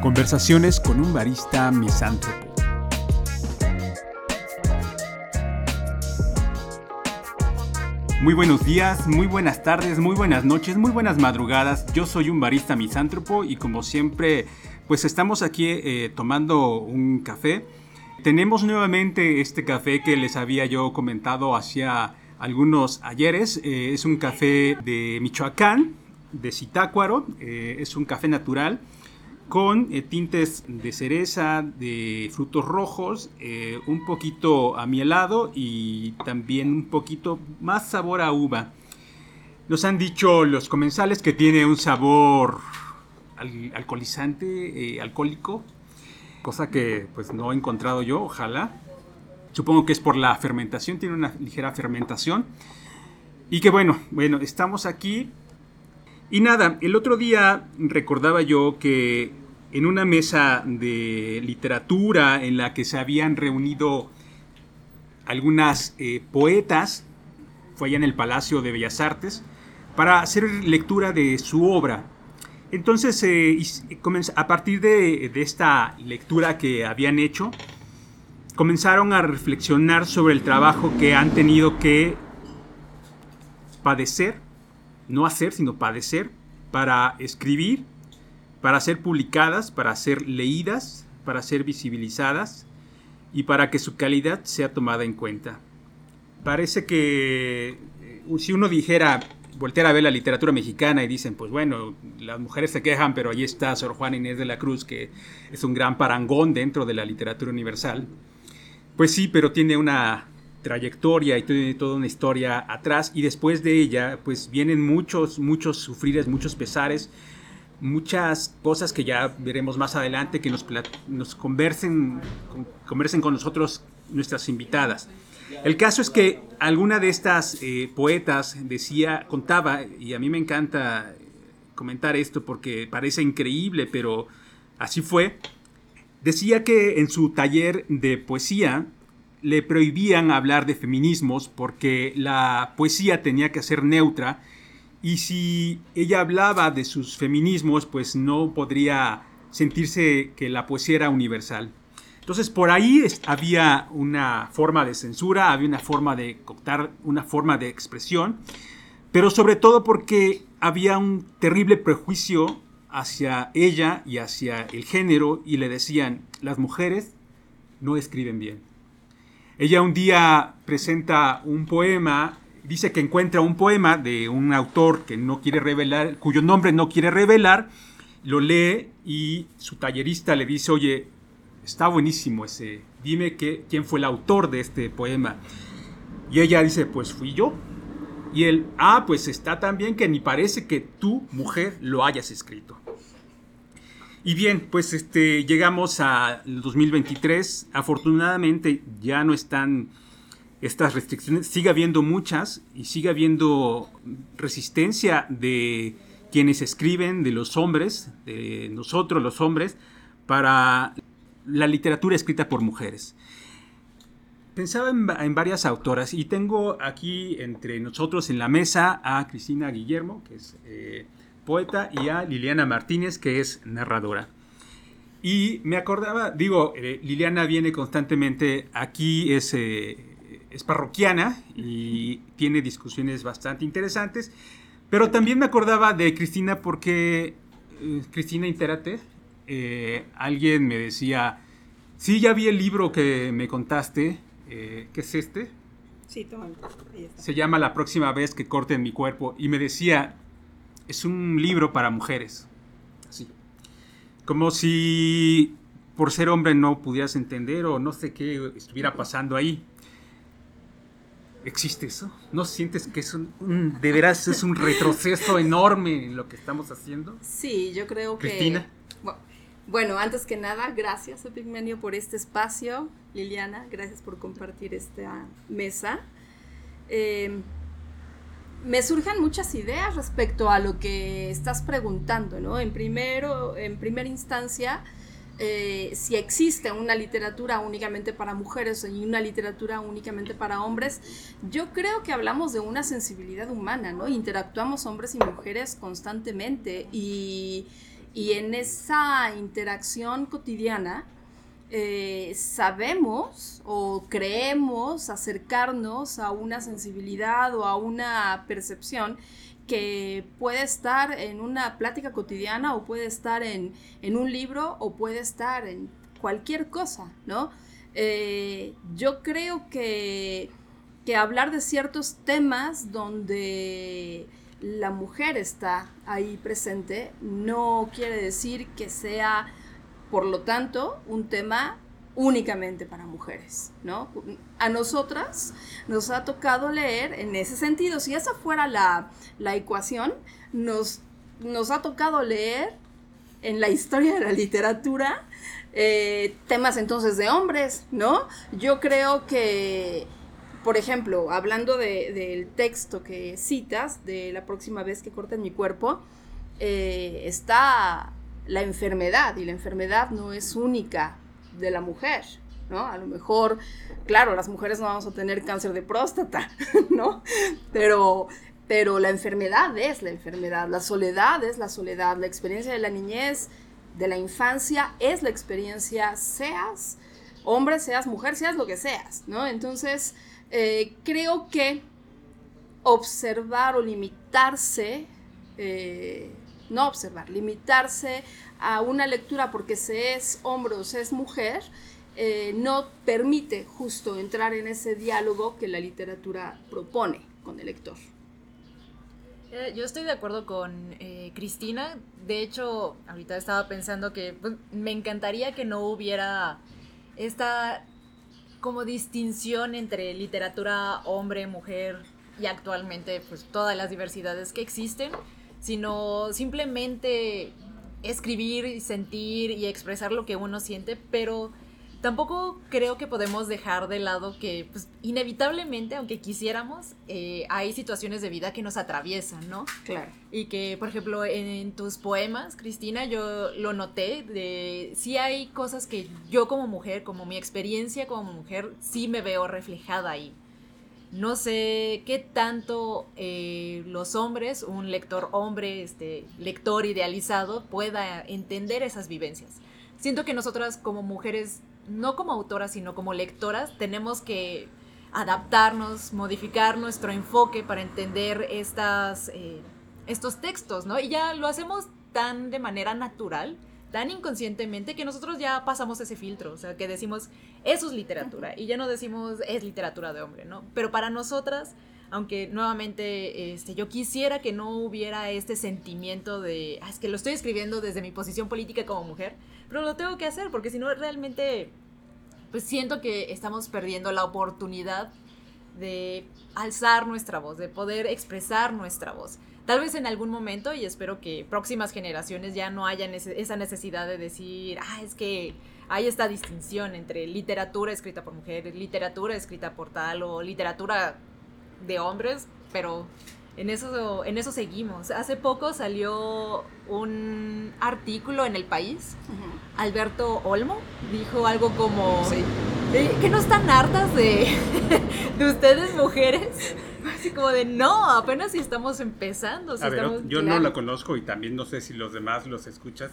Conversaciones con un barista misántropo. Muy buenos días, muy buenas tardes, muy buenas noches, muy buenas madrugadas. Yo soy un barista misántropo y como siempre, pues estamos aquí eh, tomando un café. Tenemos nuevamente este café que les había yo comentado hacia algunos ayeres. Eh, es un café de Michoacán, de Zitácuaro. Eh, es un café natural con eh, tintes de cereza, de frutos rojos, eh, un poquito amielado y también un poquito más sabor a uva. Nos han dicho los comensales que tiene un sabor alcoholizante, eh, alcohólico, cosa que pues no he encontrado yo, ojalá. Supongo que es por la fermentación, tiene una ligera fermentación. Y que bueno, bueno, estamos aquí y nada, el otro día recordaba yo que en una mesa de literatura en la que se habían reunido algunas eh, poetas, fue allá en el Palacio de Bellas Artes, para hacer lectura de su obra. Entonces, eh, a partir de, esta lectura que habían hecho, comenzaron a reflexionar sobre el trabajo que han tenido que padecer, no hacer, sino padecer, para escribir para ser publicadas, para ser leídas, para ser visibilizadas y para que su calidad sea tomada en cuenta. Parece que eh, si uno dijera, voltear a ver la literatura mexicana y dicen, pues bueno, las mujeres se quejan, pero ahí está Sor Juana Inés de la Cruz, que es un gran parangón dentro de la literatura universal. Pues sí, pero tiene una trayectoria y tiene toda una historia atrás y después de ella, pues vienen muchos, muchos sufrires, muchos pesares, muchas cosas que ya veremos más adelante, que nos, nos conversen, conversen con nosotros nuestras invitadas. El caso es que alguna de estas eh, poetas decía, contaba, y a mí me encanta comentar esto porque parece increíble, pero así fue, decía que en su taller de poesía le prohibían hablar de feminismos porque la poesía tenía que ser neutra y si ella hablaba de sus feminismos, pues no podría sentirse que la poesía era universal. Entonces por ahí había una forma de censura, había una forma de coctar, una forma de expresión, pero sobre todo porque había un terrible prejuicio hacia ella y hacia el género y le decían, las mujeres no escriben bien. Ella un día presenta un poema dice que encuentra un poema de un autor que no quiere revelar, cuyo nombre no quiere revelar, lo lee y su tallerista le dice, oye, está buenísimo ese, dime que, quién fue el autor de este poema. Y ella dice, pues fui yo. Y él, ah, pues está tan bien que ni parece que tú, mujer, lo hayas escrito. Y bien, pues este, llegamos al 2023. Afortunadamente ya no están estas restricciones, sigue habiendo muchas y sigue habiendo resistencia de quienes escriben, de los hombres, de nosotros los hombres, para la literatura escrita por mujeres. Pensaba en, varias autoras y tengo aquí entre nosotros en la mesa a Cristina Guillermo, que es eh, poeta, y a Liliana Martínez, que es narradora. Y me acordaba, digo, eh, Liliana viene constantemente aquí, es eh, es parroquiana y tiene discusiones bastante interesantes. Pero también me acordaba de Cristina porque, Cristina Interate, eh, alguien me decía, sí, ya vi el libro que me contaste, eh, ¿qué es este? Sí, toma. Se llama La próxima vez que corten mi cuerpo y me decía, es un libro para mujeres. Así. Como si por ser hombre no pudieras entender o no sé qué estuviera pasando ahí. ¿Existe eso? ¿No sientes que es un, de veras es un retroceso enorme en lo que estamos haciendo? Sí, yo creo que... Cristina. Bueno, antes que nada, gracias Epigmenio por este espacio. Liliana, gracias por compartir esta mesa. Em, me surgen muchas ideas respecto a lo que estás preguntando, ¿no? En, primero, en primera instancia, eh, si existe una literatura únicamente para mujeres y una literatura únicamente para hombres, yo creo que hablamos de una sensibilidad humana, ¿no? Interactuamos hombres y mujeres constantemente y, en esa interacción cotidiana eh, sabemos o creemos acercarnos a una sensibilidad o a una percepción que puede estar en una plática cotidiana o puede estar en, un libro o puede estar en cualquier cosa, ¿no? Eh, yo creo que, que hablar de ciertos temas donde la mujer está ahí presente no quiere decir que sea, por lo tanto, un tema únicamente para mujeres, ¿no? A nosotras nos ha tocado leer en ese sentido. Si esa fuera la, ecuación, nos, nos ha tocado leer en la historia de la literatura eh, temas entonces de hombres, ¿no? Yo creo que, por ejemplo, hablando del texto que citas, de la próxima vez que corten mi cuerpo, eh, está la enfermedad, y la enfermedad no es única de la mujer, ¿no? A lo mejor, claro, las mujeres no vamos a tener cáncer de próstata, ¿no? Pero, pero la enfermedad es la enfermedad, la soledad es la soledad, la experiencia de la niñez, de la infancia es la experiencia, seas hombre, seas mujer, seas lo que seas, ¿no? Entonces, eh, creo que observar o limitarse, eh, no observar, limitarse a una lectura porque se es hombre o se es mujer, eh, no permite justo entrar en ese diálogo que la literatura propone con el lector. Yo estoy de acuerdo con Cristina. De hecho, ahorita estaba pensando que pues, me encantaría que no hubiera esta como distinción entre literatura hombre, mujer y actualmente pues todas las diversidades que existen, sino simplemente escribir y sentir y expresar lo que uno siente, pero tampoco creo que podemos dejar de lado que pues, inevitablemente, aunque quisiéramos, eh, hay situaciones de vida que nos atraviesan, ¿no? Claro. Y que, por ejemplo, en, tus poemas, Cristina, yo lo noté, de sí hay cosas que yo como mujer, como mi experiencia como mujer, sí me veo reflejada ahí. No sé qué tanto eh, los hombres, un lector hombre, este, lector idealizado, pueda entender esas vivencias. Siento que nosotras como mujeres, no como autoras, sino como lectoras, tenemos que adaptarnos, modificar nuestro enfoque para entender estas, eh, estos textos, ¿no? Y ya lo hacemos tan de manera natural tan inconscientemente que nosotros ya pasamos ese filtro, o sea, que decimos, eso es literatura, y ya no decimos, es literatura de hombre, ¿no? Pero para nosotras, aunque nuevamente este, yo quisiera que no hubiera este sentimiento de, ah, es que lo estoy escribiendo desde mi posición política como mujer, pero lo tengo que hacer, porque si no, realmente, pues siento que estamos perdiendo la oportunidad de alzar nuestra voz, de poder expresar nuestra voz. Tal vez en algún momento, y espero que próximas generaciones ya no hayan esa necesidad de decir, ah, es que hay esta distinción entre literatura escrita por mujeres, literatura escrita por tal o literatura de hombres, pero en eso, en eso seguimos. Hace poco salió un artículo en El País. Alberto Olmo dijo algo como... que no están hartas de, de ustedes mujeres Así como de, no, apenas si estamos empezando. a ver, yo no lo conozco y también no sé si los demás los escuchas.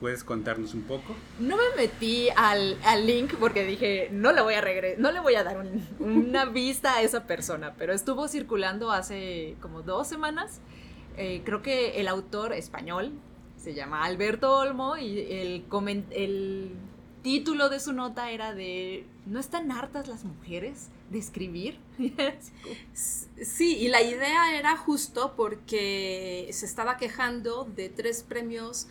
¿Puedes contarnos un poco? No me metí al, link porque dije, no le voy a no le voy a dar una vista a esa persona, pero estuvo circulando hace como dos semanas. Eh, creo que el autor español se llama Alberto Olmo y el, el título de su nota era de ¿No están hartas las mujeres de escribir? sí, y la idea era justo porque se estaba quejando de tres premios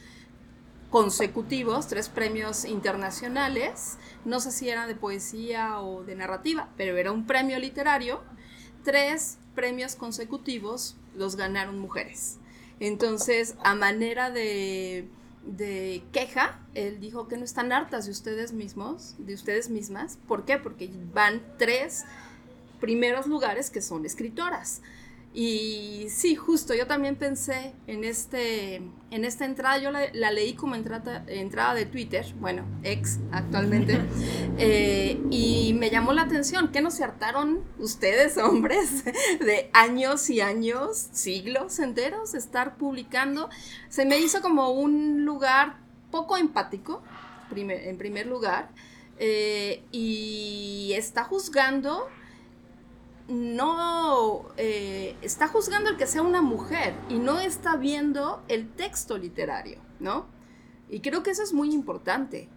consecutivos, tres premios internacionales, no sé si eran de poesía o de narrativa, pero era un premio literario, tres premios consecutivos los ganaron mujeres. Entonces, a manera de de queja, él dijo que no están hartas de ustedes mismos, de ustedes mismas. ¿Por qué? Porque van tres primeros lugares que son escritoras. Y sí, justo, yo también pensé en, este, en esta entrada, yo la, leí como entrada, entrada de Twitter, bueno, ex actualmente, eh, y me llamó la atención, ¿qué no se hartaron ustedes, hombres, de años y años, siglos enteros, estar publicando? Se me hizo como un lugar poco empático, en primer lugar, eh, y está juzgando no eh, está juzgando el que sea una mujer y no está viendo el texto literario, ¿no? Y creo que eso es muy importante,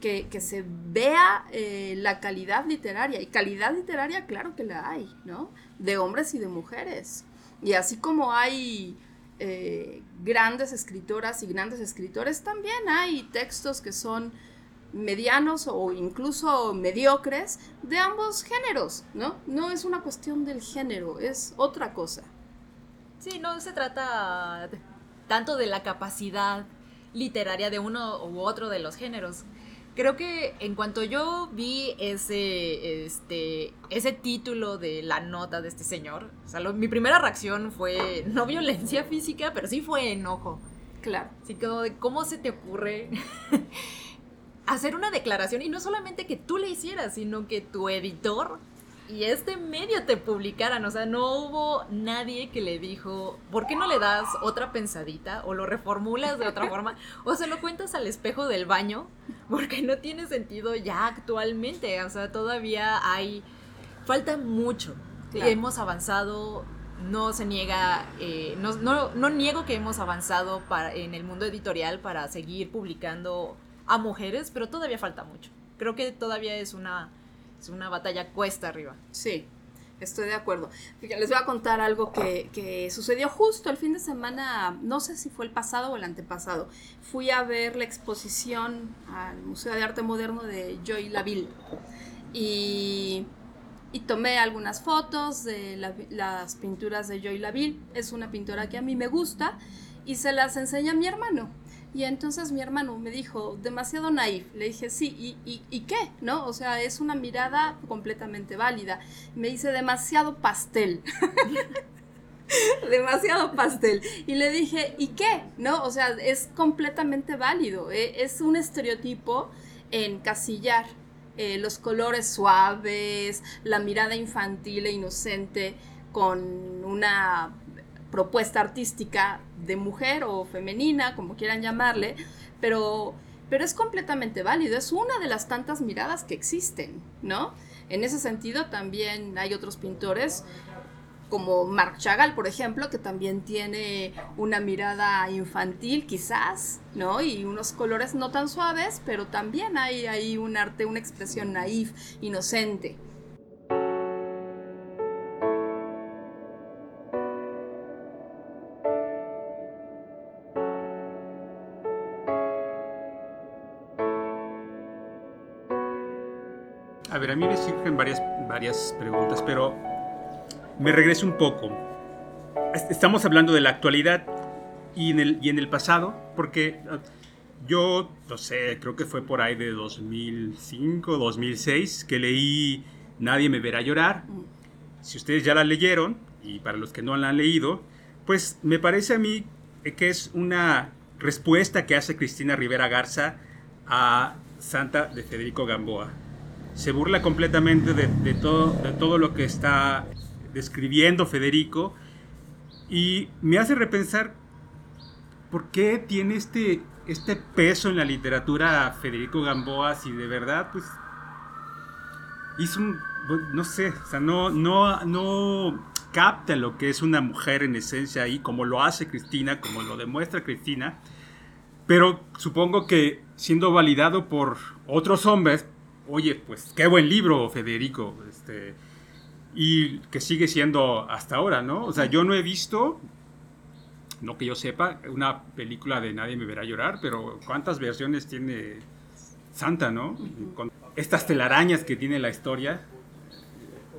que, se vea eh, la calidad literaria. Y calidad literaria, claro que la hay, ¿no? De hombres y de mujeres. Y así como hay eh, grandes escritoras y grandes escritores, también hay textos que son medianos o incluso mediocres de ambos géneros, ¿no? No es una cuestión del género, es otra cosa. Sí, no se trata tanto de la capacidad literaria de uno u otro de los géneros. Creo que en cuanto yo vi ese, este, ese título de la nota de este señor, mi primera reacción fue no violencia física, pero sí fue enojo. Claro. Así de, ¿cómo se te ocurre hacer una declaración y no solamente que tú le hicieras, sino que tu editor y este medio te publicaran. O sea, no hubo nadie que le dijo, ¿por qué no le das otra pensadita? O lo reformulas de otra forma. O se lo cuentas al espejo del baño. Porque no tiene sentido ya actualmente. O sea, todavía hay... Falta mucho. Hemos avanzado, no se niega, eh, no, no, no, niego que hemos avanzado para, en el mundo editorial para seguir publicando a mujeres, pero todavía falta mucho. Creo que todavía es una, es una batalla cuesta arriba. Sí, estoy de acuerdo. Les voy a contar algo que, sucedió justo el fin de semana, no sé si fue el pasado o el antepasado. Fui a ver la exposición al Museo de Arte Moderno de Joy Laville y, y tomé algunas fotos de las pinturas de Joy Laville. Es una pintora que a mí me gusta y se las enseña a mi hermano. Y entonces mi hermano me dijo, demasiado naif. Le dije, sí, ¿y, y, qué? ¿No? O sea, es una mirada completamente válida. Me dice, demasiado pastel. demasiado pastel. Y le dije, ¿y qué? ¿No? O sea, es completamente válido. ¿eh? Es un estereotipo en casillar. Eh, los colores suaves, la mirada infantil e inocente con una propuesta artística de mujer o femenina, como quieran llamarle, pero, pero es completamente válido, es una de las tantas miradas que existen, ¿no? En ese sentido también hay otros pintores como Marc Chagall, por ejemplo, que también tiene una mirada infantil quizás, ¿no? Y unos colores no tan suaves, pero también hay un arte, una expresión naif, inocente. A ver, a mí me surgen varias, varias preguntas, pero me regreso un poco. Estamos hablando de la actualidad y en el, y en el pasado, porque ah, yo, no sé, creo que fue por ahí de 2005, 2006, que leí Nadie me verá llorar. Si ustedes ya la leyeron, y para los que no la han leído, pues me parece a mí que es una respuesta que hace Cristina Rivera Garza a Santa de Federico Gamboa se burla completamente de, todo, de todo lo que está describiendo Federico y me hace repensar por qué tiene este, este peso en la literatura Federico Gamboa si de verdad pues hizo un, no sé, o sea, no, no, no capta lo que es una mujer en esencia ahí, como lo hace Cristina, como lo demuestra Cristina, pero supongo que siendo validado por otros hombres, oye, pues qué buen libro, Federico, este, y que sigue siendo hasta ahora, ¿no? O sea, yo no he visto, no que yo sepa, una película de Nadie me verá llorar, pero ¿cuántas versiones tiene Santa, ¿no? Con estas telarañas que tiene la historia,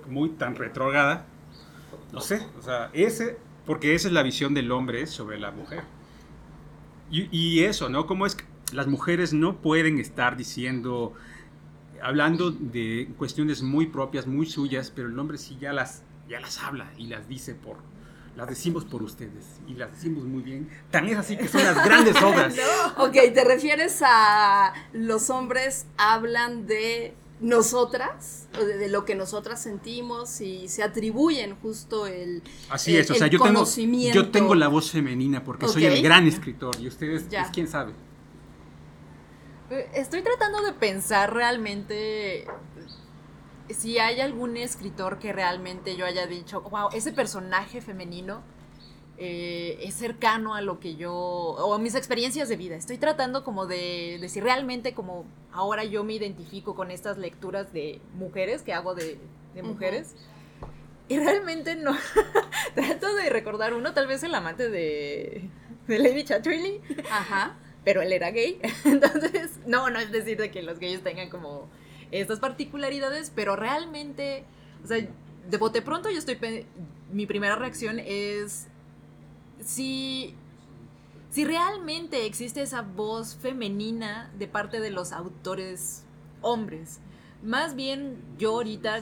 muy tan retrógrada, no sé, o sea, ese, porque esa es la visión del hombre sobre la mujer. Y, y eso, ¿no? Cómo es que las mujeres no pueden estar diciendo hablando de cuestiones muy propias, muy suyas, pero el hombre sí ya las ya las habla y las dice por, las decimos por ustedes y las decimos muy bien. Tan es así que son las grandes obras. Ok, ¿te refieres a los hombres hablan de nosotras, o de, lo que nosotras sentimos y se atribuyen justo el Así es, o sea, yo tengo, yo tengo la voz femenina porque soy el gran escritor y ustedes, pues, quién sabe. Estoy tratando de pensar realmente si hay algún escritor que realmente yo haya dicho, wow, ese personaje femenino eh, es cercano a lo que yo, o a mis experiencias de vida. Estoy tratando como de, de si realmente como ahora yo me identifico con estas lecturas de mujeres que hago de, mujeres. Y realmente no. Trato de recordar uno, tal vez el amante de, de Lady Chatterley. Ajá. Pero él era gay. Entonces, no, no es decir de que los gays tengan como estas particularidades, pero realmente, o sea, de bote pronto yo estoy, mi primera reacción es si, si realmente existe esa voz femenina de parte de los autores hombres. Más bien yo ahorita,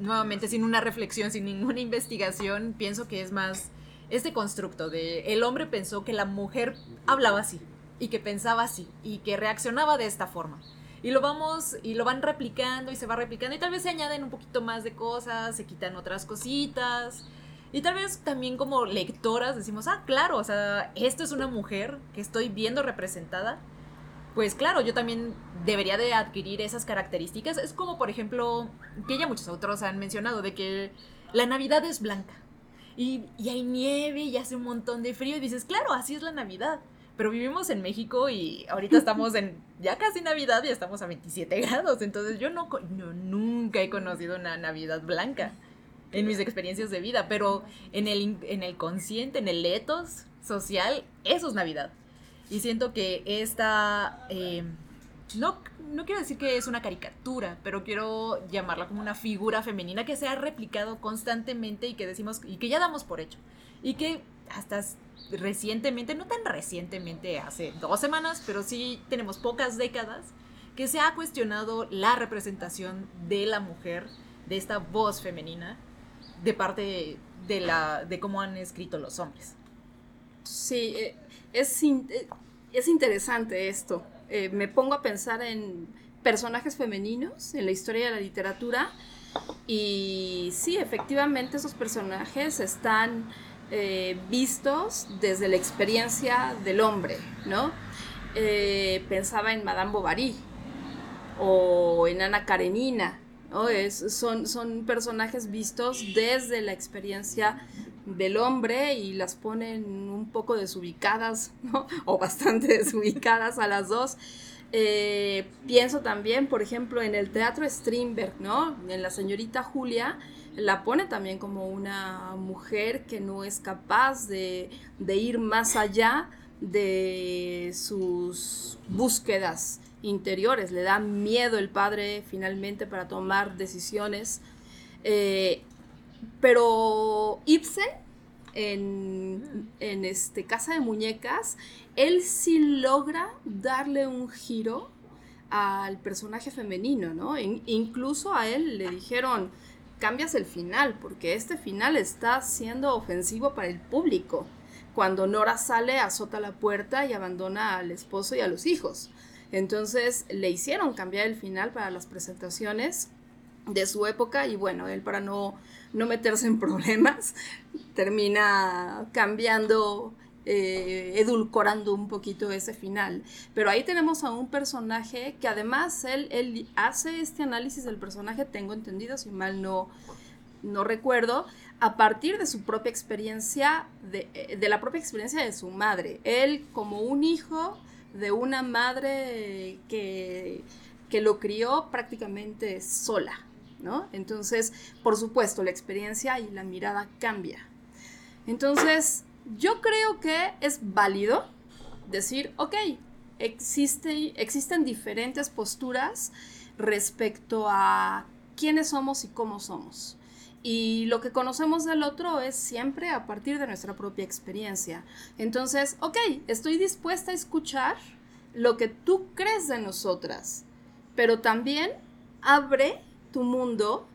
nuevamente sin una reflexión, sin ninguna investigación, pienso que es más este constructo de el hombre pensó que la mujer hablaba así y que pensaba así y que reaccionaba de esta forma. Y lo vamos, y lo van replicando y se va replicando y tal vez se añaden un poquito más de cosas, se quitan otras cositas. Y tal vez también como lectoras decimos, ah, claro, o sea, esto es una mujer que estoy viendo representada. Pues claro, yo también debería de adquirir esas características. Es como, por ejemplo, que ya muchos autores han mencionado, de que la Navidad es blanca. Y, y hay nieve y hace un montón de frío y dices, claro, así es la Navidad pero vivimos en México y ahorita estamos en ya casi Navidad y estamos a 27 grados, entonces yo no, nunca he conocido una Navidad blanca en mis experiencias de vida, pero en el, en el consciente, en el ethos social, eso es Navidad. Y siento que esta, eh, no, no quiero decir que es una caricatura, pero quiero llamarla como una figura femenina que se ha replicado constantemente y que decimos, y que ya damos por hecho. Y que hasta recientemente, no tan recientemente, hace dos semanas, pero sí tenemos pocas décadas, que se ha cuestionado la representación de la mujer, de esta voz femenina, de parte de, la, de cómo han escrito los hombres. Sí, eh, es, eh, es interesante esto. Eh, me pongo a pensar en personajes femeninos en la historia de la literatura y sí, efectivamente esos personajes están eh, vistos desde la experiencia del hombre, ¿no? Eh, pensaba en Madame Bovary o en Ana Karenina, ¿no? son, son personajes vistos desde la experiencia del hombre y las ponen un poco desubicadas, ¿no? O bastante desubicadas a las dos. Eh, pienso también, por ejemplo, en el teatro Strindberg, ¿no? En la señorita Julia, la pone también como una mujer que no es capaz de, ir más allá de sus búsquedas interiores. Le da miedo el padre finalmente para tomar decisiones. Eh, pero Ibsen, en, en, este Casa de Muñecas, él sí logra darle un giro al personaje femenino, ¿no? incluso a él le dijeron, cambias el final, porque este final está siendo ofensivo para el público. Cuando Nora sale, azota la puerta y abandona al esposo y a los hijos. Entonces le hicieron cambiar el final para las presentaciones de su época y bueno, él para no, no meterse en problemas termina cambiando eh, edulcorando un poquito ese final. Pero ahí tenemos a un personaje que además él, él hace este análisis del personaje, tengo entendido, si mal no, no recuerdo, a partir de su propia experiencia, de, eh, de, la propia experiencia de su madre. Él como un hijo de una madre que, que lo crió prácticamente sola, ¿no? Entonces, por supuesto, la experiencia y la mirada cambia. Entonces, yo creo que es válido decir, ok, existe, existen diferentes posturas respecto a quiénes somos y cómo somos. Y lo que conocemos del otro es siempre a partir de nuestra propia experiencia. Entonces, ok, estoy dispuesta a escuchar lo que tú crees de nosotras, pero también abre tu mundo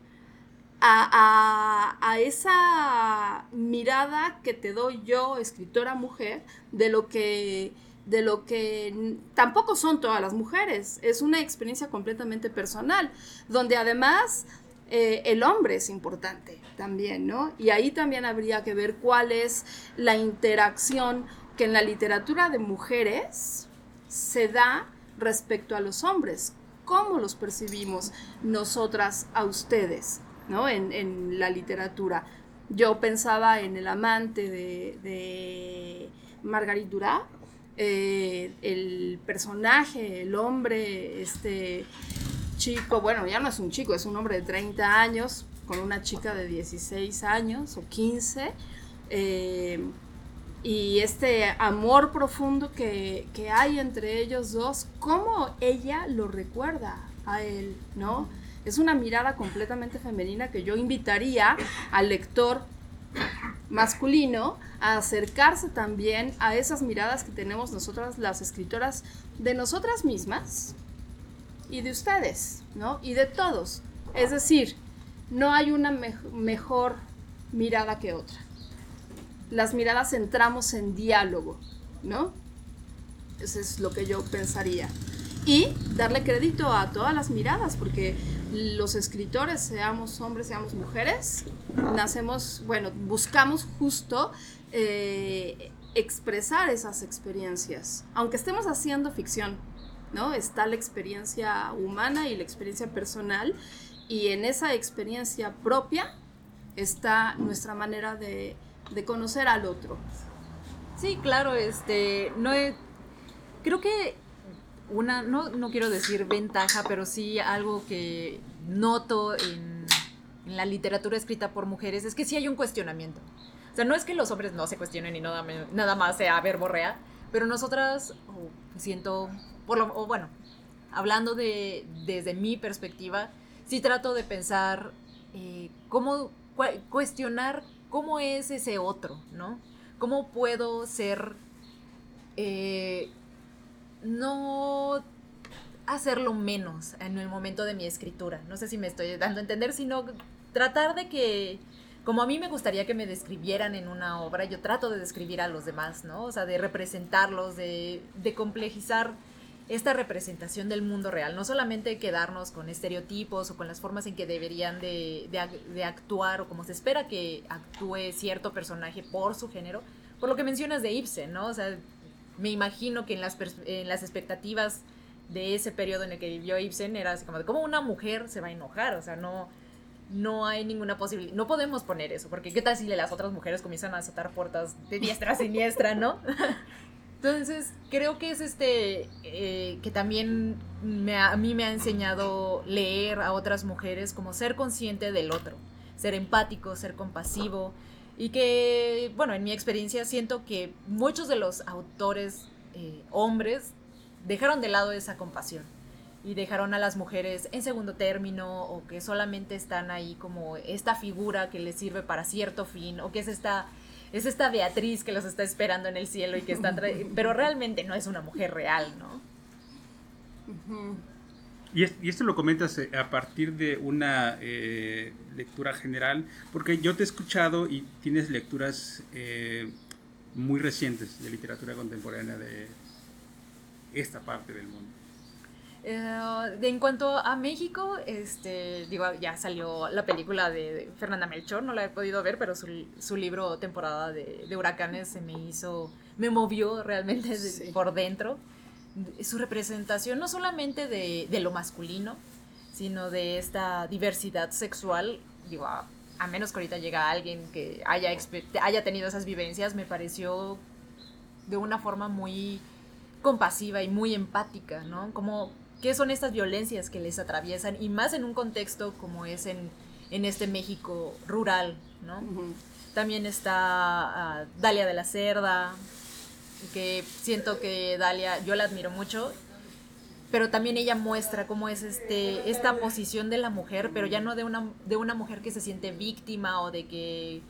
a, esa mirada que te doy yo, escritora mujer, de lo que de lo que tampoco son todas las mujeres, es una experiencia completamente personal, donde además eh, el hombre es importante también, ¿no? Y ahí también habría que ver cuál es la interacción que en la literatura de mujeres se da respecto a los hombres, cómo los percibimos nosotras a ustedes, ¿no? En, la literatura. Yo pensaba en el amante de, de Marguerite Duras, eh, el personaje, el hombre, este chico, bueno, ya no es un chico, es un hombre de 30 años con una chica de 16 años o 15. Eh, y este amor profundo que, que, hay entre ellos dos, cómo ella lo recuerda a él, ¿no? Es una mirada completamente femenina que yo invitaría al lector masculino a acercarse también a esas miradas que tenemos nosotras las escritoras de nosotras mismas y de ustedes, ¿no? Y de todos. Es decir, no hay una mejor mirada que otra. Las miradas entramos en diálogo, ¿no? Eso es lo que yo pensaría. Y darle crédito a todas las miradas, porque los escritores, seamos hombres, seamos mujeres, nacemos, bueno, buscamos justo eh, expresar esas experiencias, aunque estemos haciendo ficción, ¿no? Está la experiencia humana y la experiencia personal, y en esa experiencia propia está nuestra manera de, conocer al otro. Sí, claro, este, no creo que una, no, no quiero decir ventaja, pero sí algo que noto en, la literatura escrita por mujeres es que sí hay un cuestionamiento. O sea, no es que los hombres no se cuestionen y nada, nada más sea verborrea, pero nosotras siento, por lo, o bueno, hablando de, desde mi perspectiva, sí trato de pensar eh, cómo cuestionar cómo es ese otro, ¿no? ¿Cómo puedo ser eh, no hacerlo menos en el momento de mi escritura. No sé si me estoy dando a entender, sino tratar de que, como a mí me gustaría que me describieran en una obra, yo trato de describir a los demás, ¿no? O sea, de representarlos, de, de complejizar esta representación del mundo real, no solamente quedarnos con estereotipos o con las formas en que deberían de, de, actuar o como se espera que actúe cierto personaje por su género, por lo que mencionas de Ibsen, ¿no? O sea, me imagino que en las, en las expectativas de ese periodo en el que vivió Ibsen era así como de cómo una mujer se va a enojar, o sea, no, no hay ninguna posibilidad, no podemos poner eso, porque qué tal si las otras mujeres comienzan a azotar puertas de diestra a siniestra, ¿no? Entonces, creo que es este, eh, que también a mí me ha enseñado leer a otras mujeres como ser consciente del otro, ser empático, ser compasivo, y que, bueno, en mi experiencia siento que muchos de los autores eh, hombres dejaron de lado esa compasión y dejaron a las mujeres en segundo término o que solamente están ahí como esta figura que les sirve para cierto fin o que es esta es esta Beatriz que los está esperando en el cielo y que está pero realmente no es una mujer real, ¿no? Y, esto lo comentas eh, a partir de una eh, lectura general, porque yo te he escuchado y tienes lecturas eh, muy recientes de literatura contemporánea de esta parte del mundo. en cuanto a México, este, digo, ya salió la película de, Fernanda Melchor, no la he podido ver, pero su, libro Temporada de, Huracanes se me hizo, me movió realmente por dentro su representación no solamente de, lo masculino, sino de esta diversidad sexual, digo, a, menos que ahorita llega alguien que haya, haya tenido esas vivencias, me pareció de una forma muy compasiva y muy empática, ¿no? Como, ¿qué son estas violencias que les atraviesan? Y más en un contexto como es en, este México rural, ¿no? También está ah, Dalia de la Cerda, que siento que Dalia, yo la admiro mucho, pero también ella muestra cómo es este, esta posición de la mujer, pero ya no de una, de una mujer que se siente víctima o de que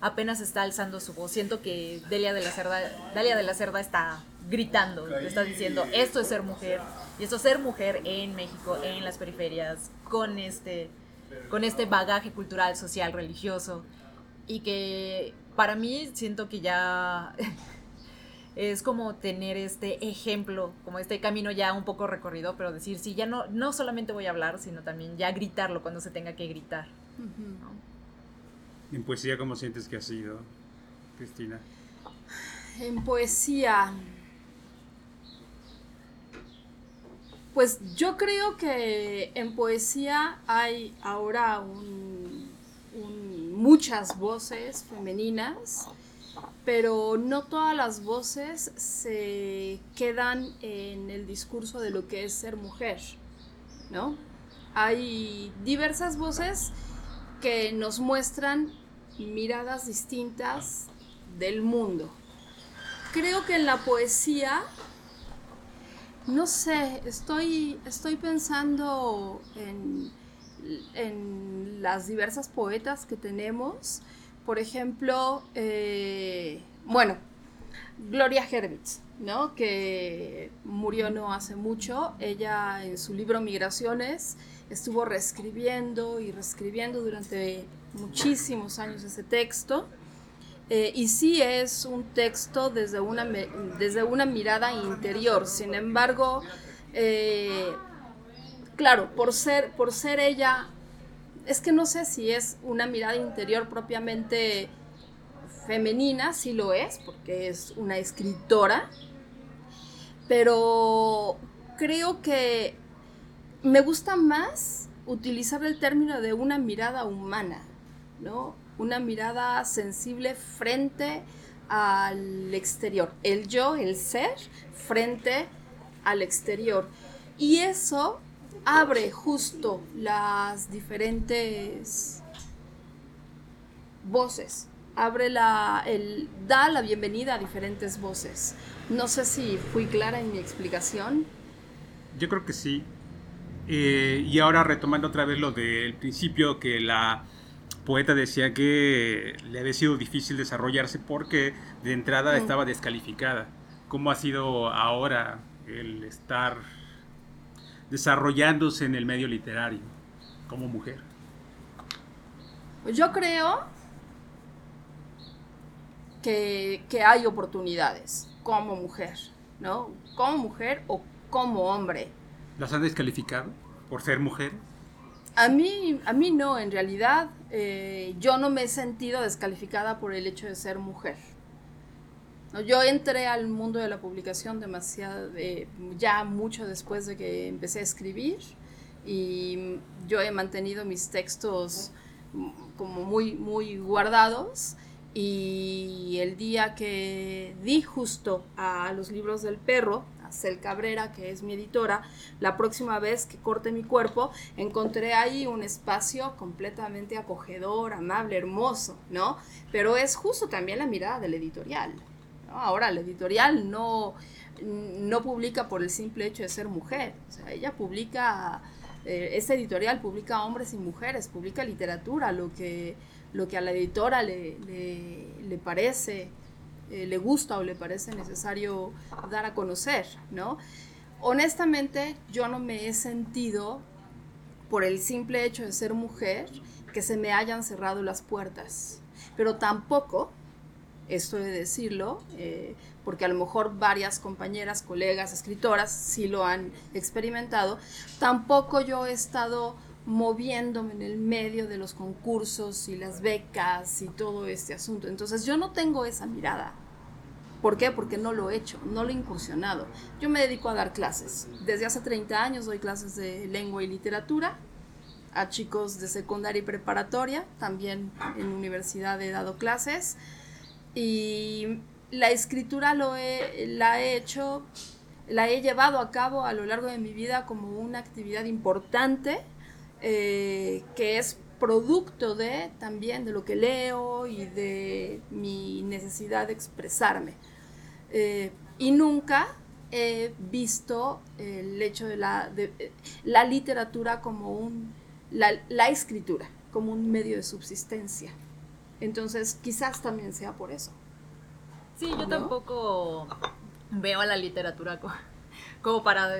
apenas está alzando su voz. Siento que Dalia de la Cerda, Dalia de la Cerda está gritando, está diciendo, esto es ser mujer, y esto es ser mujer en México, en las periferias, con este con este bagaje cultural, social, religioso, y que para mí siento que ya es como tener este ejemplo, como este camino ya un poco recorrido, pero decir, sí, ya no, no solamente voy a hablar, sino también ya gritarlo cuando se tenga que gritar. En poesía, ¿cómo sientes que ha sido, Cristina? En poesía, Pues yo creo que en poesía hay ahora muchas voces femeninas, pero no todas las voces se quedan en el discurso de lo que es ser mujer, ¿no? Hay diversas voces que nos muestran miradas distintas del mundo. Creo que en la poesía no sé, estoy, estoy pensando en, en, las diversas poetas que tenemos. Por ejemplo, eh, bueno, Gloria Hervitz, ¿no? que murió no hace mucho. Ella en su libro Migraciones estuvo reescribiendo y reescribiendo durante muchísimos años ese texto. Eh, y sí es un texto desde una, desde una mirada interior. Sin embargo, eh, claro, por ser, por ser ella, es que no sé si es una mirada interior propiamente femenina, sí lo es, porque es una escritora, pero creo que me gusta más utilizar el término de una mirada humana, ¿no? una mirada sensible frente al exterior, el yo, el ser, frente al exterior. Y eso abre justo las diferentes voces, abre la, el, da la bienvenida a diferentes voces. No sé si fui clara en mi explicación. Yo creo que sí. Eh, y ahora retomando otra vez lo del principio, que la poeta decía que le había sido difícil desarrollarse porque de entrada mm. estaba descalificada. ¿Cómo ha sido ahora el estar desarrollándose en el medio literario como mujer? Pues yo creo que, que hay oportunidades como mujer, ¿no? Como mujer o como hombre. ¿Las han descalificado por ser mujer? A mí, a mí no, en realidad eh, yo no me he sentido descalificada por el hecho de ser mujer. Yo entré al mundo de la publicación demasiado, ya mucho después de que empecé a escribir y yo he mantenido mis textos como muy, muy guardados y el día que di justo a los libros del perro, Cel Cabrera, que es mi editora, la próxima vez que corte mi cuerpo, encontré ahí un espacio completamente acogedor, amable, hermoso, ¿no? Pero es justo también la mirada del editorial. Ahora, el editorial no, no publica por el simple hecho de ser mujer, o sea, ella publica, eh, esta editorial publica hombres y mujeres, publica literatura, lo que, lo que a la editora le, le parece eh, le gusta o le parece necesario dar a conocer, ¿no? Honestamente, yo no me he sentido, por el simple hecho de ser mujer, que se me hayan cerrado las puertas. Pero tampoco, esto de decirlo, eh, porque a lo mejor varias compañeras, colegas, escritoras sí lo han experimentado, tampoco yo he estado moviéndome en el medio de los concursos y las becas y todo este asunto. Entonces yo no tengo esa mirada. ¿Por qué? Porque no lo he hecho, no lo he incursionado. Yo me dedico a dar clases. Desde hace 30 años doy clases de lengua y literatura a chicos de secundaria y preparatoria. También en universidad he dado clases. Y la escritura lo la he hecho, la he llevado a cabo a lo largo de mi vida como una actividad importante eh, que es producto de también de lo que leo y de mi necesidad de expresarme. Eh, y nunca he visto el hecho de la, la literatura como un, la, escritura, como un medio de subsistencia. Entonces, quizás también sea por eso. Sí, yo tampoco veo a la literatura como, para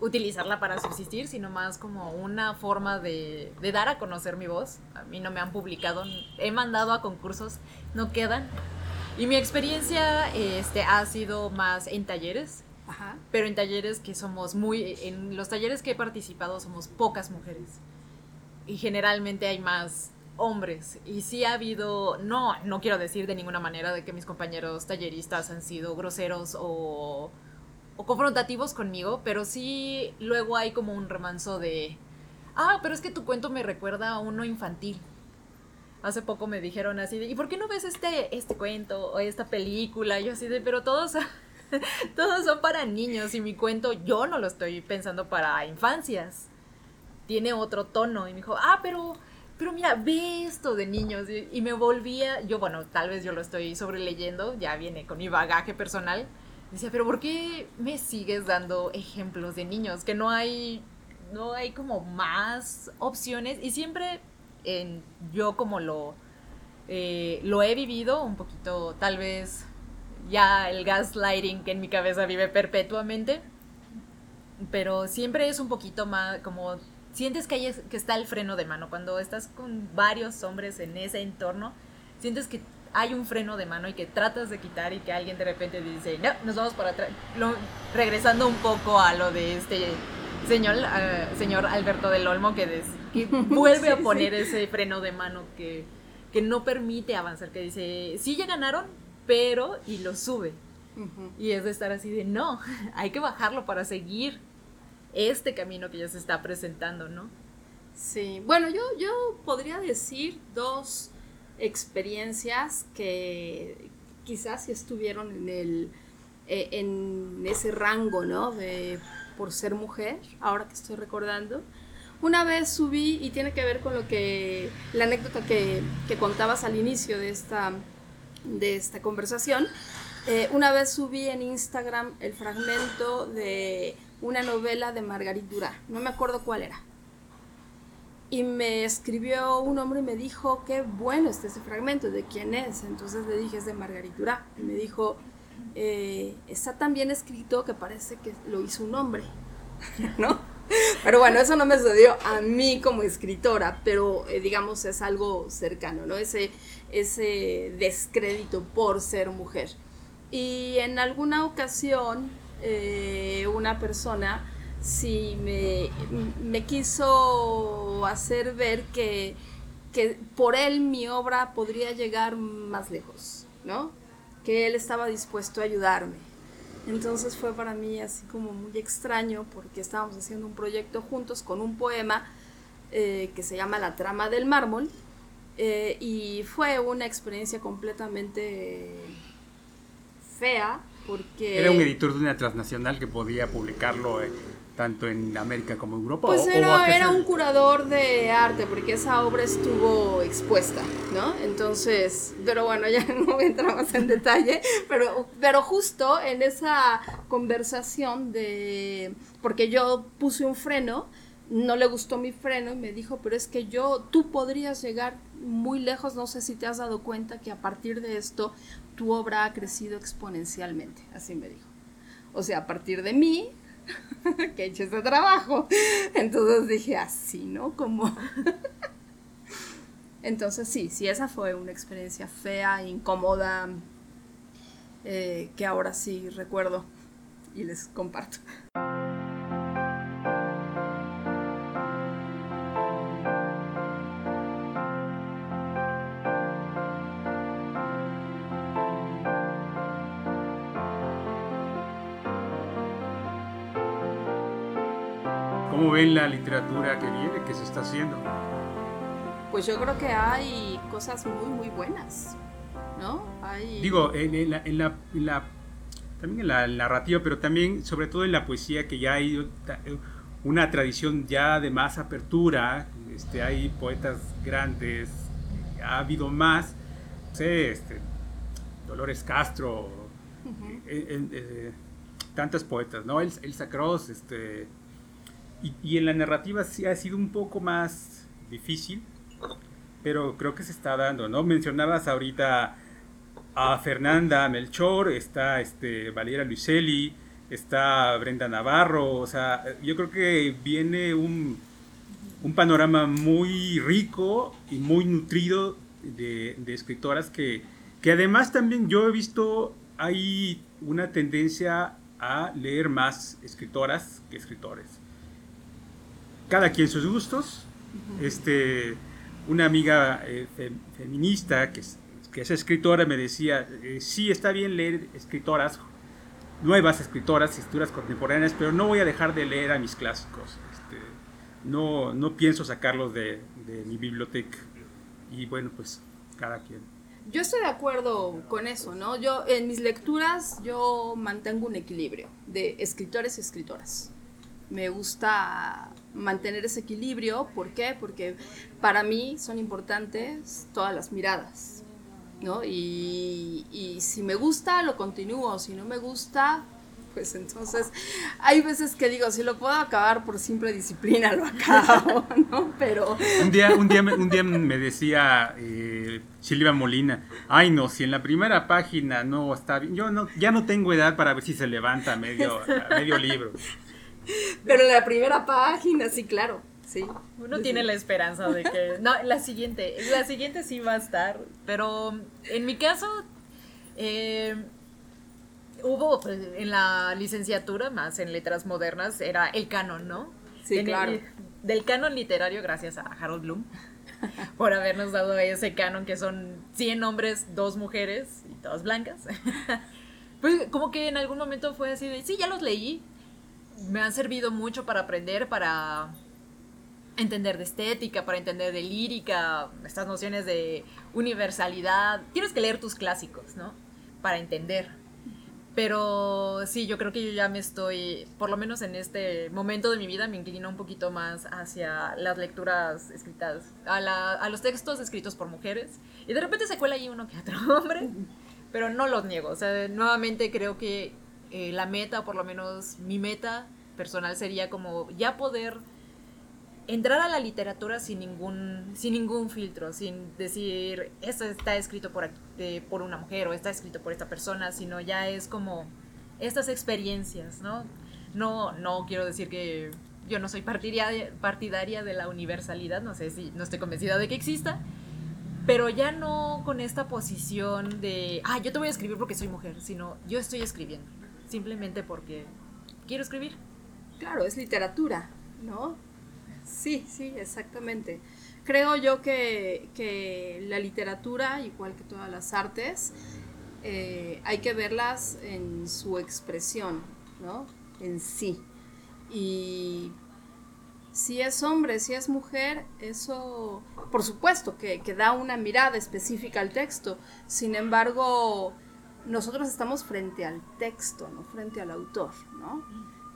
utilizarla para subsistir, sino más como una forma de, de, dar a conocer mi voz. A mí no me han publicado, he mandado a concursos, no quedan. Y mi experiencia este, ha sido más en talleres, Ajá. pero en talleres que somos muy, en los talleres que he participado somos pocas mujeres. Y generalmente hay más hombres. Y sí ha habido, no, no quiero decir de ninguna manera de que mis compañeros talleristas han sido groseros o, o confrontativos conmigo, pero sí luego hay como un remanso de, ah, pero es que tu cuento me recuerda a uno infantil. Hace poco me dijeron así de, ¿y por qué no ves este, este cuento o esta película? yo así de, pero todos, todos son para niños y mi cuento yo no lo estoy pensando para infancias. Tiene otro tono. Y me dijo, ah, pero pero mira, ve esto de niños. Y, me volvía, yo, bueno, tal vez yo lo estoy sobreleyendo, ya viene con mi bagaje personal. Decía, pero ¿por qué me sigues dando ejemplos de niños? Que no hay, no hay como más opciones. Y siempre en, yo como lo, eh, lo he vivido un poquito, tal vez ya el gaslighting que en mi cabeza vive perpetuamente. Pero siempre es un poquito más como sientes que, hay, que está el freno de mano. Cuando estás con varios hombres en ese entorno, sientes que hay un freno de mano y que tratas de quitar y que alguien de repente dice, no, nos vamos para atrás. regresando un poco a lo de este señor, uh, señor Alberto del Olmo, que, vuelve a poner ese freno de mano que, que no permite avanzar, que dice, sí ya ganaron, pero, y lo sube. Y es de estar así de, no, hay que bajarlo para seguir este camino que ya se está presentando, ¿no? Sí, bueno, yo, yo podría decir dos experiencias que quizás estuvieron en el eh, en ese rango, ¿no? De por ser mujer, ahora que estoy recordando. Una vez subí, y tiene que ver con lo que, la anécdota que, que contabas al inicio de esta, de esta conversación, eh, una vez subí en Instagram el fragmento de una novela de Margarit Durá, no me acuerdo cuál era. Y me escribió un hombre y me dijo, qué bueno está ese fragmento, ¿de quién es? Entonces le dije, es de Margarit Durá. Y me dijo, eh, está tan bien escrito que parece que lo hizo un hombre, ¿no? Pero bueno, eso no me sucedió a mí como escritora, pero eh, digamos es algo cercano, ¿no? Ese, ese descrédito por ser mujer. Y en alguna ocasión eh, una persona si me, me, quiso hacer ver que, que por él mi obra podría llegar más lejos, ¿no? Que él estaba dispuesto a ayudarme. Entonces fue para mí así como muy extraño porque estábamos haciendo un proyecto juntos con un poema eh, que se llama La trama del mármol eh, y fue una experiencia completamente fea porque... Era un editor de una transnacional que podía publicarlo eh, tanto en América como en Europa. Pues era, un curador de arte, porque esa obra estuvo expuesta, ¿no? Entonces, pero bueno, ya no entramos en detalle, pero, pero justo en esa conversación de, porque yo puse un freno, no le gustó mi freno y me dijo, pero es que yo, tú podrías llegar muy lejos, no sé si te has dado cuenta que a partir de esto tu obra ha crecido exponencialmente, así me dijo. O sea, a partir de mí, que he hecho ese trabajo. Entonces dije, así, ¿no? Como... Entonces sí, sí, esa fue una experiencia fea, incómoda, eh, que ahora sí recuerdo y les comparto. La literatura que viene, que se está haciendo? Pues yo creo que hay cosas muy, muy buenas, ¿no? Digo, en, la, en, la, también en la narrativa, pero también, sobre todo en la poesía, que ya hay una tradición ya de más apertura, este, hay poetas grandes, ha habido más, no sé, este, Dolores Castro, eh, eh, tantas poetas, ¿no? Elsa Cross, este y, en la narrativa sí ha sido un poco más difícil, pero creo que se está dando, ¿no? Mencionabas ahorita a Fernanda Melchor, está este, Valeria Luiselli, está Brenda Navarro, o sea, yo creo que viene un, un panorama muy rico y muy nutrido de, escritoras que, que además también yo he visto hay una tendencia a leer más escritoras que escritores. Cada quien sus gustos. Este, una amiga eh, feminista que es, que es, escritora me decía, eh, sí, está bien leer escritoras, nuevas escritoras, escrituras contemporáneas, pero no voy a dejar de leer a mis clásicos. Este, no, no pienso sacarlos de, de mi biblioteca. Y bueno, pues cada quien. Yo estoy de acuerdo con eso, ¿no? Yo en mis lecturas yo mantengo un equilibrio de escritores y escritoras. Me gusta mantener ese equilibrio, ¿por qué? Porque para mí son importantes todas las miradas, ¿no? Y, y si me gusta, lo continúo, si no me gusta, pues entonces hay veces que digo, si lo puedo acabar por simple disciplina, lo acabo, ¿no? Pero... Un día, un día, un día me decía eh, Silvia Molina, ay no, si en la primera página no está bien, yo no, ya no tengo edad para ver si se levanta medio, medio libro. Pero en la primera página, sí, claro. Sí. Uno tiene la esperanza de que. No, la siguiente. La siguiente sí va a estar. Pero en mi caso, eh, hubo pues, en la licenciatura, más en letras modernas, era el canon, ¿no? Sí, claro. del canon literario, gracias a Harold Bloom, por habernos dado ese canon que son 100 hombres, dos mujeres y todas blancas. pues como que en algún momento fue así de, sí, ya los leí, me han servido mucho para aprender, para entender de estética, para entender de lírica, estas nociones de universalidad. Tienes que leer tus clásicos, ¿no? Para entender. Pero sí, yo creo que yo ya me estoy, por lo menos en este momento de mi vida, me inclino un poquito más hacia las lecturas escritas, a, a los textos escritos por mujeres. Y de repente se cuela ahí uno que otro hombre, pero no los niego. O sea, nuevamente creo que eh, la meta, o por lo menos mi meta personal, sería como ya poder entrar a la literatura sin ningún, sin ningún filtro, sin decir, esto está escrito por, por una mujer o está escrito por esta persona, sino ya es como estas experiencias, ¿no? No, no quiero decir que yo no soy partidaria, partidaria de la universalidad, no sé si no estoy convencida de que exista, pero ya no con esta posición de, ah, yo te voy a escribir porque soy mujer, sino yo estoy escribiendo, simplemente porque quiero escribir. Claro, es literatura, ¿no? Sí, sí, exactamente. Creo yo que, la literatura, igual que todas las artes, eh, hay que verlas en su expresión, ¿no? En sí. Y si es hombre, si es mujer, eso, por supuesto, que, da una mirada específica al texto. Sin embargo, nosotros estamos frente al texto, no frente al autor, ¿no?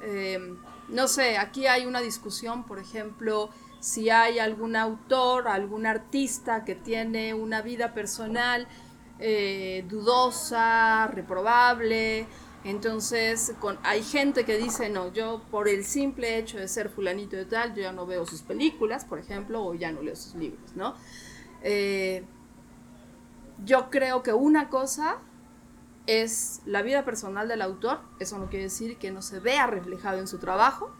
Eh, no sé, aquí hay una discusión, por ejemplo, si hay algún autor, algún artista que tiene una vida personal eh, dudosa, reprobable. Entonces, con, hay gente que dice, no, yo por el simple hecho de ser fulanito de tal, yo ya no veo sus películas, por ejemplo, o ya no leo sus libros, ¿no? Eh, yo creo que una cosa es la vida personal del autor, eso no quiere decir que no se vea reflejado en su trabajo,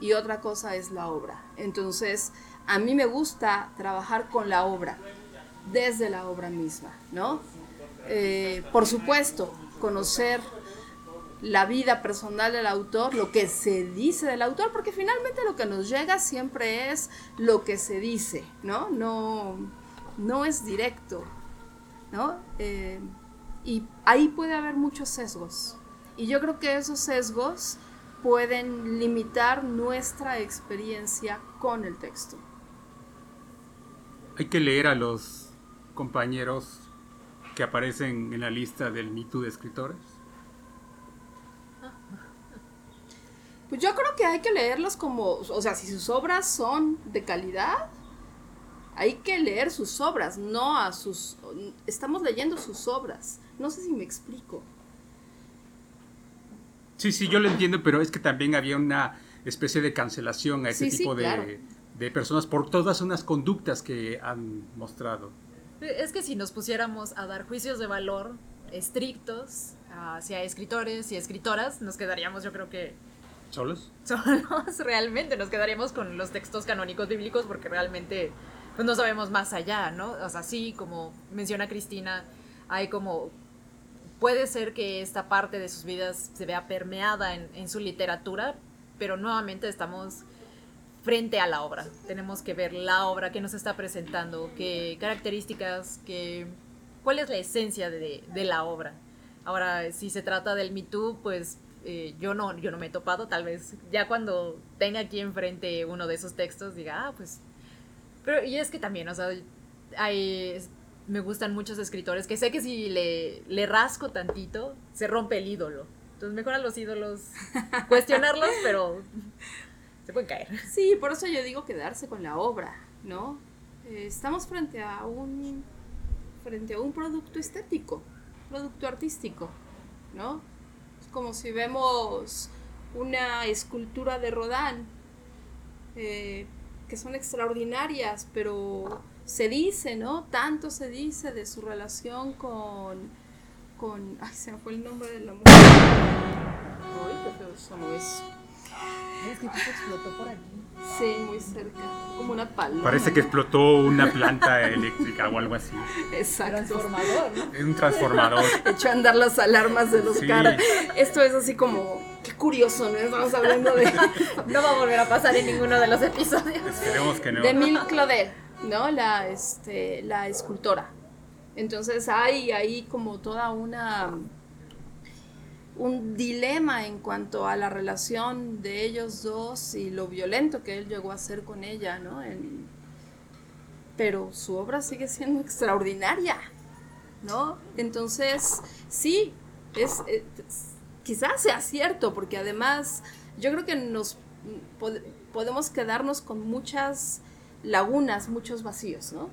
y otra cosa es la obra. Entonces, a mí me gusta trabajar con la obra, desde la obra misma, ¿no? Eh, por supuesto, conocer la vida personal del autor, lo que se dice del autor, porque finalmente lo que nos llega siempre es lo que se dice, ¿no? No, no es directo, ¿no? Eh, y ahí puede haber muchos sesgos. Y yo creo que esos sesgos pueden limitar nuestra experiencia con el texto. Hay que leer a los compañeros que aparecen en la lista del Me de escritores. Pues yo creo que hay que leerlos como, o sea, si sus obras son de calidad, hay que leer sus obras, no a sus... Estamos leyendo sus obras. No sé si me explico. Sí, sí, yo lo entiendo, pero es que también había una especie de cancelación a ese tipo de, de, personas por todas unas conductas que han mostrado. Es que si nos pusiéramos a dar juicios de valor estrictos hacia escritores y escritoras, nos quedaríamos yo creo que ¿Solos? solos realmente, nos quedaríamos con los textos canónicos bíblicos porque realmente pues no sabemos más allá, ¿no? O sea, sí, como menciona Cristina, hay como puede ser que esta parte de sus vidas se vea permeada en, su literatura, pero nuevamente estamos frente a la obra. Tenemos que ver la obra que nos está presentando, qué características, qué, cuál es la esencia de, de la obra. Ahora, si se trata del Me Too, pues eh, yo, no, yo no me he topado, tal vez ya cuando tenga aquí enfrente uno de esos textos diga, ah, pues... Pero, y es que también, o sea, hay, me gustan muchos escritores que sé que si le, le rasco tantito, se rompe el ídolo. Entonces mejor a los ídolos cuestionarlos, pero se pueden caer. Sí, por eso yo digo quedarse con la obra, ¿no? Eh, estamos frente a un frente a un producto estético, producto artístico, ¿no? Es como si vemos una escultura de Rodin, eh, que son extraordinarias, pero se dice, ¿no? Tanto se dice de su relación con, con, ay, se me fue el nombre de la mujer. Ay, qué feo sonó eso. Es que explotó por aquí. Sí, muy cerca, como una paloma. Parece que explotó una planta eléctrica o algo así. Exacto. Transformador, ¿no? Es un transformador. Echó a andar las alarmas de los Sí. carros. Esto es así como, qué curioso, ¿no? Estamos hablando de, No va a volver a pasar en ninguno de los episodios. Esperemos que no. de Mille Claudel, ¿no? La, este, la escultora. Entonces hay ahí como toda una un dilema en cuanto a la relación de ellos dos y lo violento que él llegó a ser con ella, ¿no? En- pero su obra sigue siendo extraordinaria, ¿no? Entonces, sí, es, eh, quizás sea cierto, porque además yo creo que nos pod- podemos quedarnos con muchas lagunas, muchos vacíos, ¿no?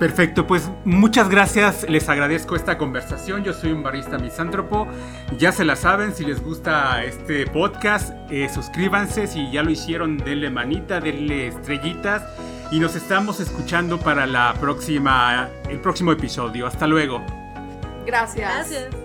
Perfecto, pues muchas gracias, les agradezco esta conversación. Yo soy un barista misántropo. Ya se la saben, si les gusta este podcast, eh, suscríbanse. Si ya lo hicieron, denle manita, denle estrellitas. Y nos estamos escuchando para la próxima, el próximo episodio. Hasta luego. Gracias. Gracias.